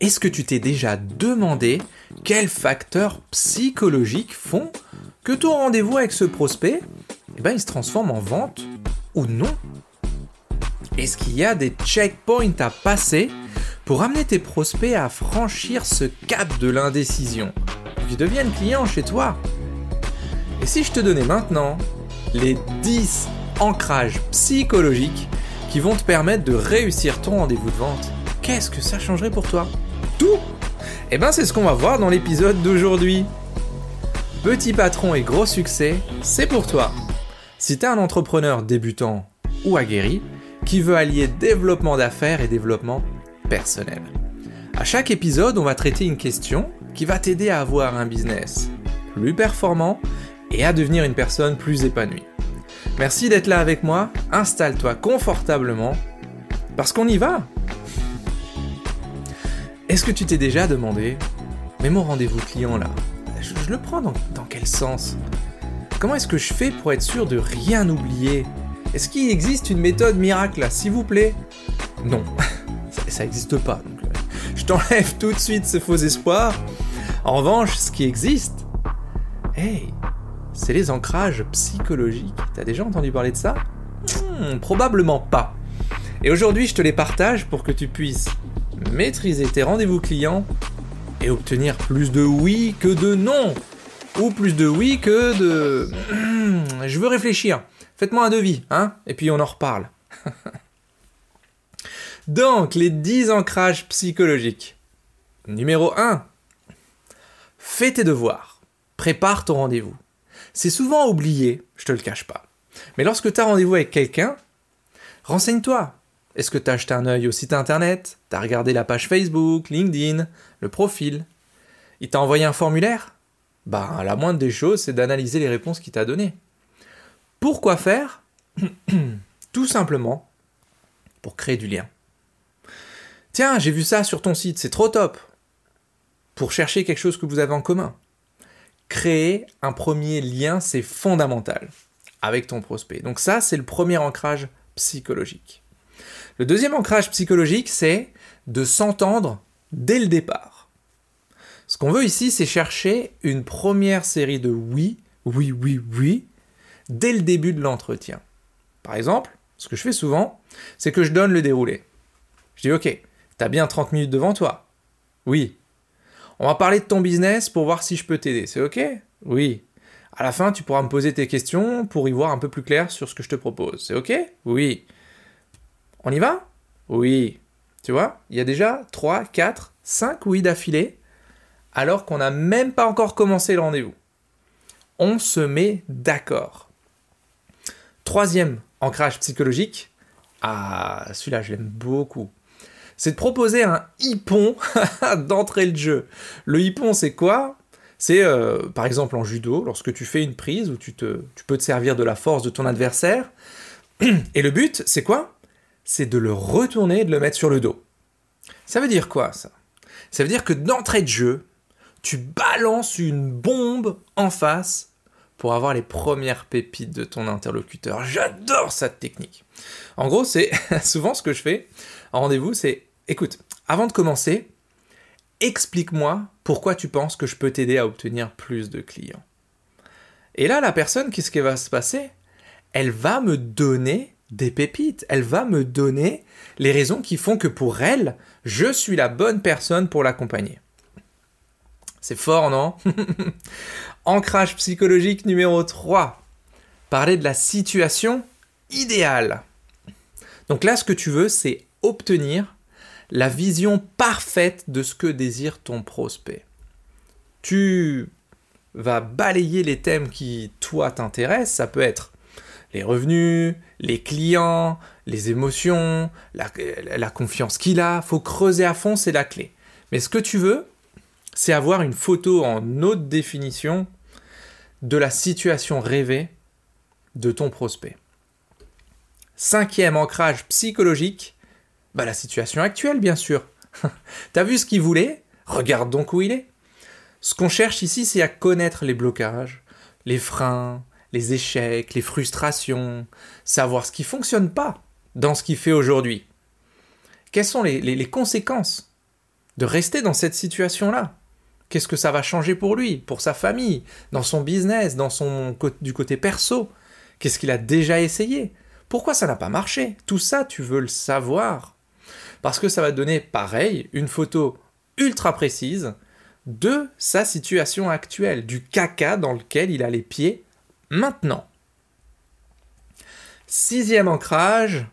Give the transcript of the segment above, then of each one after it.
est-ce que tu t'es déjà demandé quels facteurs psychologiques font que ton rendez-vous avec ce prospect, eh ben, il se transforme en vente ou non? Est-ce qu'il y a des checkpoints à passer pour amener tes prospects à franchir ce cap de l'indécision, pour qu'ils deviennent clients chez toi. Et si je te donnais maintenant les 10 ancrages psychologiques qui vont te permettre de réussir ton rendez-vous de vente, qu'est-ce que ça changerait pour toi Tout Eh ben c'est ce qu'on va voir dans l'épisode d'aujourd'hui. Petit patron et gros succès, c'est pour toi. Si t'es un entrepreneur débutant ou aguerri qui veut allier développement d'affaires et développement personnel. À chaque épisode, on va traiter une question qui va t'aider à avoir un business plus performant et à devenir une personne plus épanouie. Merci d'être là avec moi, installe-toi confortablement, parce qu'on y va. Est-ce que tu t'es déjà demandé, mais mon rendez-vous client là, je, le prends dans, quel sens? Comment est-ce que je fais pour être sûr de rien oublier? Est-ce qu'il existe une méthode miracle là, s'il vous plaît? Non, ça n'existe pas. Euh, je t'enlève tout de suite ce faux espoir. En revanche, ce qui existe, hey, c'est les ancrages psychologiques. T'as déjà entendu parler de ça? Hmm, Probablement pas. Et aujourd'hui, je te les partage pour que tu puisses maîtriser tes rendez-vous clients et obtenir plus de oui que de non. Ou plus de oui que de... Je veux réfléchir. Faites-moi un devis, hein Et puis on en reparle. Donc, les 10 ancrages psychologiques. Numéro 1. Fais tes devoirs. Prépare ton rendez-vous. C'est souvent oublié, je te le cache pas. Mais lorsque tu as rendez-vous avec quelqu'un, renseigne-toi. Est-ce que tu as acheté un œil au site internet? Tu as regardé la page Facebook, LinkedIn, le profil? Il t'a envoyé un formulaire? Bah, la moindre des choses, c'est d'analyser les réponses qu'il t'a données. Pourquoi faire? Tout simplement pour créer du lien. Tiens, j'ai vu ça sur ton site, c'est trop top. Pour chercher quelque chose que vous avez en commun créer un premier lien, c'est fondamental avec ton prospect. Donc ça, c'est le premier ancrage psychologique. Le deuxième ancrage psychologique, c'est de s'entendre dès le départ. Ce qu'on veut ici, c'est chercher une première série de oui, oui, oui, oui, dès le début de l'entretien. Par exemple, ce que je fais souvent, c'est que je donne le déroulé. Je dis, ok, t'as bien 30 minutes devant toi. Oui, on va parler de ton business pour voir si je peux t'aider. C'est OK? Oui. À la fin, tu pourras me poser tes questions pour y voir un peu plus clair sur ce que je te propose. C'est OK? Oui. On y va? Oui. Tu vois, il y a déjà 3, 4, 5 oui d'affilée, alors qu'on n'a même pas encore commencé le rendez-vous. On se met d'accord. Troisième ancrage psychologique. Ah, celui-là, je l'aime beaucoup c'est de proposer un hippon d'entrée de jeu. Le hippon, c'est quoi? C'est euh, par exemple en judo, lorsque tu fais une prise où tu, te, tu peux te servir de la force de ton adversaire. Et le but, c'est quoi? C'est de le retourner et de le mettre sur le dos. Ça veut dire quoi ça? Ça veut dire que d'entrée de jeu, tu balances une bombe en face pour avoir les premières pépites de ton interlocuteur. J'adore cette technique. En gros, c'est souvent ce que je fais en rendez-vous, c'est écoute, avant de commencer, explique-moi pourquoi tu penses que je peux t'aider à obtenir plus de clients. Et là, la personne, qu'est-ce qui va se passer? Elle va me donner des pépites, elle va me donner les raisons qui font que pour elle, je suis la bonne personne pour l'accompagner. C'est fort, non? Ancrage psychologique numéro 3. Parler de la situation idéale. Donc là, ce que tu veux, c'est obtenir la vision parfaite de ce que désire ton prospect. Tu vas balayer les thèmes qui, toi, t'intéressent. Ça peut être les revenus, les clients, les émotions, la, confiance qu'il a. faut creuser à fond, c'est la clé. Mais ce que tu veux, c'est avoir une photo en haute définition de la situation rêvée de ton prospect. Cinquième ancrage psychologique, bah, la situation actuelle, bien sûr. T'as vu ce qu'il voulait? Regarde donc où il est. Ce qu'on cherche ici, c'est à connaître les blocages, les freins, les échecs, les frustrations, savoir ce qui fonctionne pas dans ce qu'il fait aujourd'hui. Quelles sont les, conséquences de rester dans cette situation-là? Qu'est-ce que ça va changer pour lui, pour sa famille, dans son business, du côté perso? Qu'est-ce qu'il a déjà essayé? Pourquoi ça n'a pas marché? Tout ça, tu veux le savoir. Parce que ça va donner, pareil, une photo ultra précise de sa situation actuelle, du caca dans lequel il a les pieds maintenant. Sixième ancrage,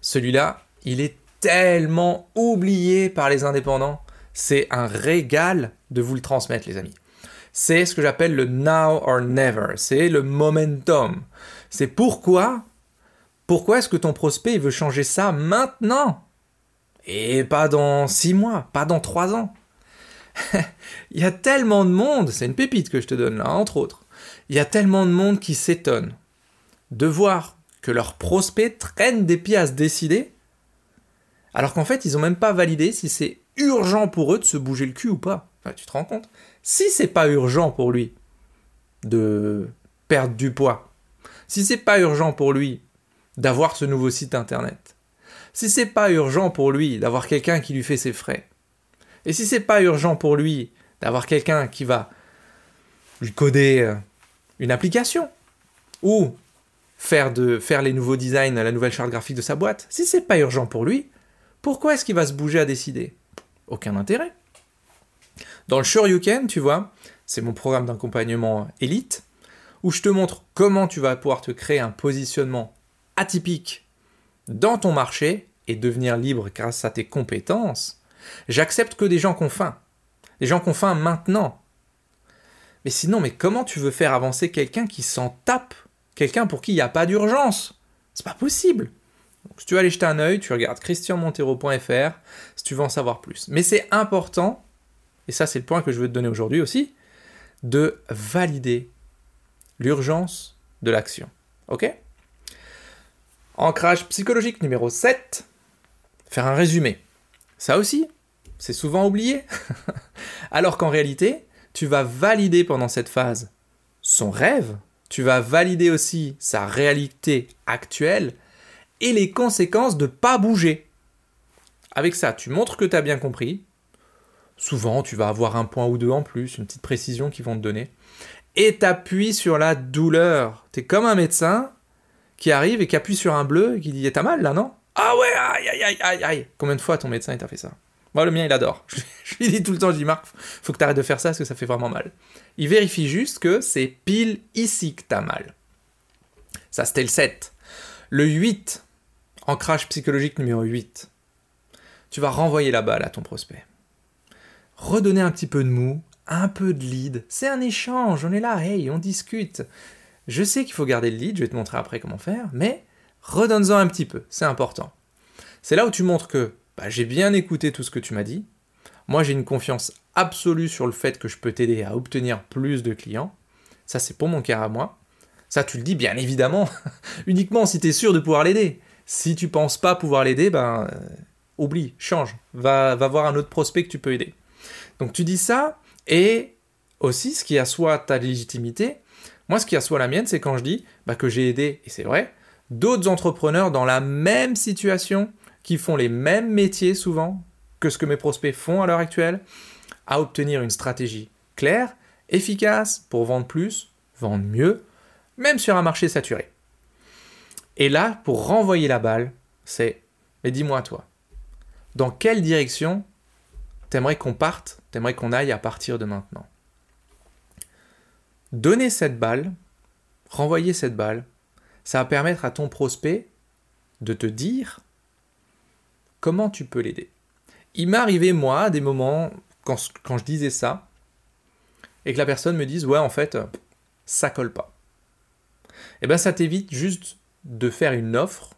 celui-là, il est tellement oublié par les indépendants. C'est un régal de vous le transmettre, les amis. C'est ce que j'appelle le now or never. C'est le momentum. C'est pourquoi, pourquoi est-ce que ton prospect veut changer ça maintenant? Et pas dans six mois, pas dans trois ans. il y a tellement de monde, c'est une pépite que je te donne là, entre autres. Il y a tellement de monde qui s'étonne de voir que leurs prospects traînent des pieds à se décider, alors qu'en fait, ils n'ont même pas validé si c'est urgent pour eux de se bouger le cul ou pas. Enfin, tu te rends compte? Si c'est pas urgent pour lui de perdre du poids, si c'est pas urgent pour lui d'avoir ce nouveau site internet, si c'est pas urgent pour lui d'avoir quelqu'un qui lui fait ses frais, et si c'est pas urgent pour lui d'avoir quelqu'un qui va lui coder euh, une application, ou faire, de, faire les nouveaux designs, la nouvelle charte graphique de sa boîte, si c'est pas urgent pour lui, pourquoi est-ce qu'il va se bouger à décider? Aucun intérêt. Dans le Sure You Can, tu vois, c'est mon programme d'accompagnement élite, où je te montre comment tu vas pouvoir te créer un positionnement atypique dans ton marché et devenir libre grâce à tes compétences, j'accepte que des gens qui ont faim. Des gens qui ont faim maintenant. Mais sinon, mais comment tu veux faire avancer quelqu'un qui s'en tape Quelqu'un pour qui il n'y a pas d'urgence? C'est pas possible. Donc, si tu veux aller jeter un œil, tu regardes christianmontero.fr si tu veux en savoir plus. Mais c'est important, et ça c'est le point que je veux te donner aujourd'hui aussi, de valider l'urgence de l'action. Ok? Ancrage psychologique numéro 7. Faire un résumé. Ça aussi, c'est souvent oublié. Alors qu'en réalité, tu vas valider pendant cette phase son rêve, tu vas valider aussi sa réalité actuelle et les conséquences de pas bouger. Avec ça, tu montres que tu as bien compris. Souvent, tu vas avoir un point ou deux en plus, une petite précision qu'ils vont te donner. Et t'appuies sur la douleur. Tu es comme un médecin qui arrive et qui appuie sur un bleu et qui dit T'as mal là, non? Ah ouais, aïe, aïe, aïe, aïe, aïe. Combien de fois ton médecin t'a fait ça? Moi, le mien, il adore. Je, lui dis tout le temps Je dis Marc, faut que tu arrêtes de faire ça parce que ça fait vraiment mal. Il vérifie juste que c'est pile ici que t'as mal. Ça, c'était le 7. Le 8, ancrage psychologique numéro 8. Tu vas renvoyer la balle à ton prospect. Redonner un petit peu de mou, un peu de lead. C'est un échange, on est là, hey, on discute. Je sais qu'il faut garder le lead, je vais te montrer après comment faire, mais redonne-en un petit peu, c'est important. C'est là où tu montres que bah, j'ai bien écouté tout ce que tu m'as dit. Moi, j'ai une confiance absolue sur le fait que je peux t'aider à obtenir plus de clients. Ça, c'est pour mon cœur à moi. Ça, tu le dis bien évidemment, uniquement si tu es sûr de pouvoir l'aider. Si tu penses pas pouvoir l'aider, ben euh, oublie, change, va, voir un autre prospect que tu peux aider. Donc tu dis ça, et aussi ce qui assoit ta légitimité, moi, ce qui assoit la mienne, c'est quand je dis bah, que j'ai aidé, et c'est vrai, d'autres entrepreneurs dans la même situation, qui font les mêmes métiers souvent que ce que mes prospects font à l'heure actuelle, à obtenir une stratégie claire, efficace pour vendre plus, vendre mieux, même sur un marché saturé. Et là, pour renvoyer la balle, c'est mais dis-moi toi, dans quelle direction t'aimerais qu'on parte, t'aimerais qu'on aille à partir de maintenant? Donner cette balle, renvoyer cette balle, ça va permettre à ton prospect de te dire comment tu peux l'aider? Il m'est arrivé, moi, à des moments, quand, quand, je disais ça, et que la personne me dise, ouais, en fait, ça colle pas. Eh bien, ça t'évite juste de faire une offre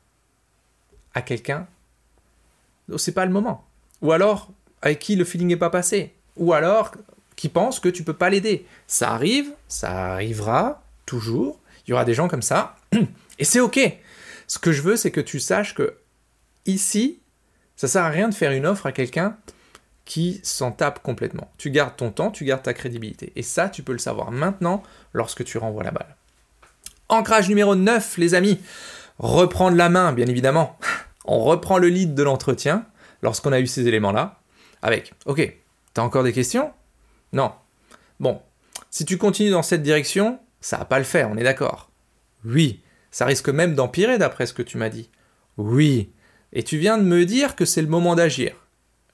à quelqu'un, c'est pas le moment. Ou alors, avec qui le feeling n'est pas passé. Ou alors, qui pensent que tu peux pas l'aider. Ça arrive, ça arrivera toujours. Il y aura des gens comme ça, et c'est ok. Ce que je veux, c'est que tu saches que ici, ça sert à rien de faire une offre à quelqu'un qui s'en tape complètement. Tu gardes ton temps, tu gardes ta crédibilité. Et ça, tu peux le savoir maintenant lorsque tu renvoies la balle. Ancrage numéro 9, les amis. Reprendre la main, bien évidemment. On reprend le lead de l'entretien lorsqu'on a eu ces éléments-là. avec. Ok, t'as encore des questions? Non. Bon, si tu continues dans cette direction, ça va pas le faire, on est d'accord Oui, ça risque même d'empirer d'après ce que tu m'as dit. Oui. Et tu viens de me dire que c'est le moment d'agir.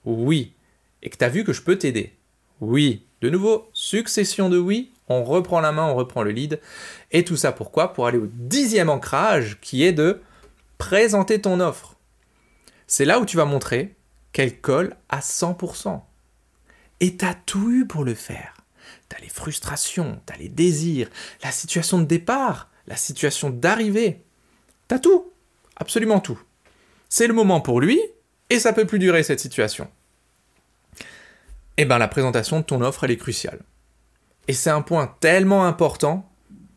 Oui. Et que tu as vu que je peux t'aider. Oui. De nouveau, succession de oui, on reprend la main, on reprend le lead. Et tout ça pourquoi? Pour aller au dixième ancrage qui est de présenter ton offre. C'est là où tu vas montrer qu'elle colle à 100%. Et tu as tout eu pour le faire. Tu as les frustrations, tu as les désirs, la situation de départ, la situation d'arrivée. Tu as tout, absolument tout. C'est le moment pour lui, et ça peut plus durer cette situation. Eh bien la présentation de ton offre, elle est cruciale. Et c'est un point tellement important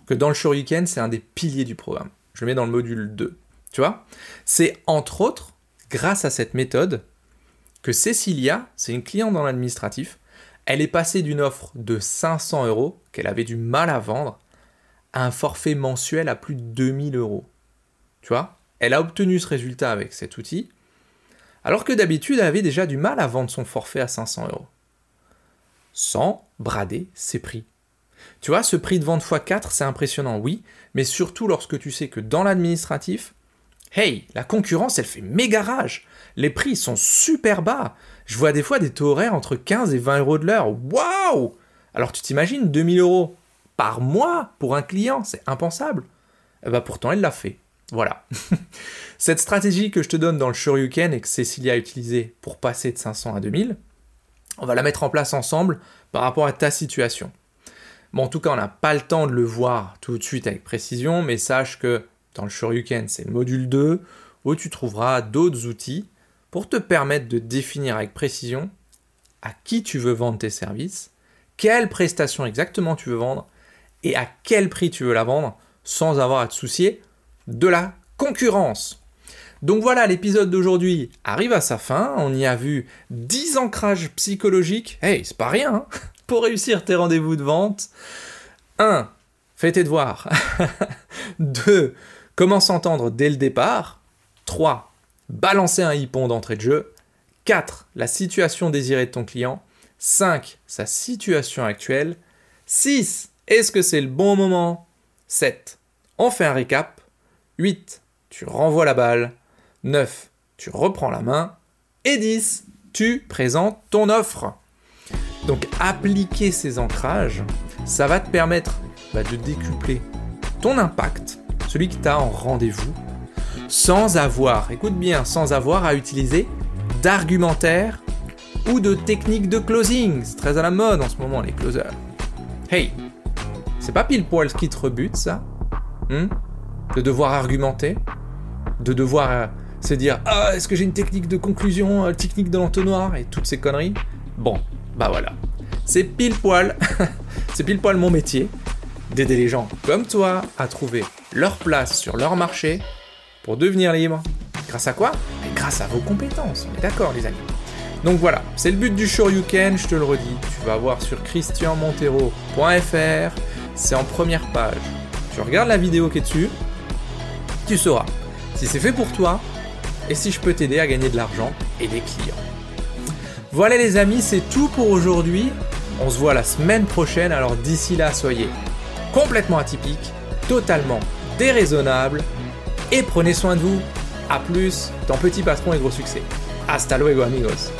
que dans le Shuriken, c'est un des piliers du programme. Je le mets dans le module 2. Tu vois C'est entre autres grâce à cette méthode que Cécilia, c'est une cliente dans l'administratif, elle est passée d'une offre de 500 euros qu'elle avait du mal à vendre à un forfait mensuel à plus de 2000 euros. Tu vois? Elle a obtenu ce résultat avec cet outil, alors que d'habitude elle avait déjà du mal à vendre son forfait à 500 euros. Sans brader ses prix. Tu vois, ce prix de vente x4, c'est impressionnant, oui, mais surtout lorsque tu sais que dans l'administratif, hey, la concurrence, elle fait méga rage. Les prix sont super bas. Je vois des fois des taux horaires entre 15 et 20 euros de l'heure. Waouh Alors tu t'imagines 2000 euros par mois pour un client, c'est impensable. Eh ben, pourtant, elle l'a fait. Voilà. Cette stratégie que je te donne dans le Shoryuken et que Cécilia a utilisée pour passer de 500 à 2000, on va la mettre en place ensemble par rapport à ta situation. Bon, en tout cas, on n'a pas le temps de le voir tout de suite avec précision, mais sache que dans le Shoryuken, c'est le module 2 où tu trouveras d'autres outils pour te permettre de définir avec précision à qui tu veux vendre tes services, quelle prestation exactement tu veux vendre et à quel prix tu veux la vendre sans avoir à te soucier de la concurrence. Donc voilà, l'épisode d'aujourd'hui arrive à sa fin. On y a vu 10 ancrages psychologiques. Hey, c'est pas rien hein, pour réussir tes rendez-vous de vente. 1. Fais tes devoirs. 2. Comment s'entendre dès le départ. 3. Balancer un hippon d'entrée de jeu. 4. La situation désirée de ton client. 5. Sa situation actuelle. 6. Est-ce que c'est le bon moment? 7. On fait un récap. 8. Tu renvoies la balle. 9. Tu reprends la main. Et 10. Tu présentes ton offre. Donc appliquer ces ancrages, ça va te permettre bah, de décupler ton impact, celui qui t'a en rendez-vous, sans avoir, écoute bien, sans avoir à utiliser d'argumentaire ou de techniques de closing. C'est très à la mode en ce moment, les closers. Hey, c'est pas pile poil ce qui te rebute, ça hmm De devoir argumenter De devoir euh, se dire Ah, est-ce que j'ai une technique de conclusion, une euh, technique de l'entonnoir? et toutes ces conneries. Bon, bah voilà. C'est pile poil, c'est pile poil mon métier d'aider les gens comme toi à trouver leur place sur leur marché pour devenir libre. Grâce à quoi? Grâce à vos compétences. D'accord, les amis. Donc voilà, c'est le but du show you can, je te le redis. Tu vas voir sur christianmontero.fr, c'est en première page. Tu regardes la vidéo qui est dessus, tu sauras si c'est fait pour toi et si je peux t'aider à gagner de l'argent et des clients. Voilà les amis, c'est tout pour aujourd'hui. On se voit la semaine prochaine, alors d'ici là, soyez complètement atypiques, totalement déraisonnables et prenez soin de vous. A plus, ton petit patron et gros succès. Hasta luego amigos.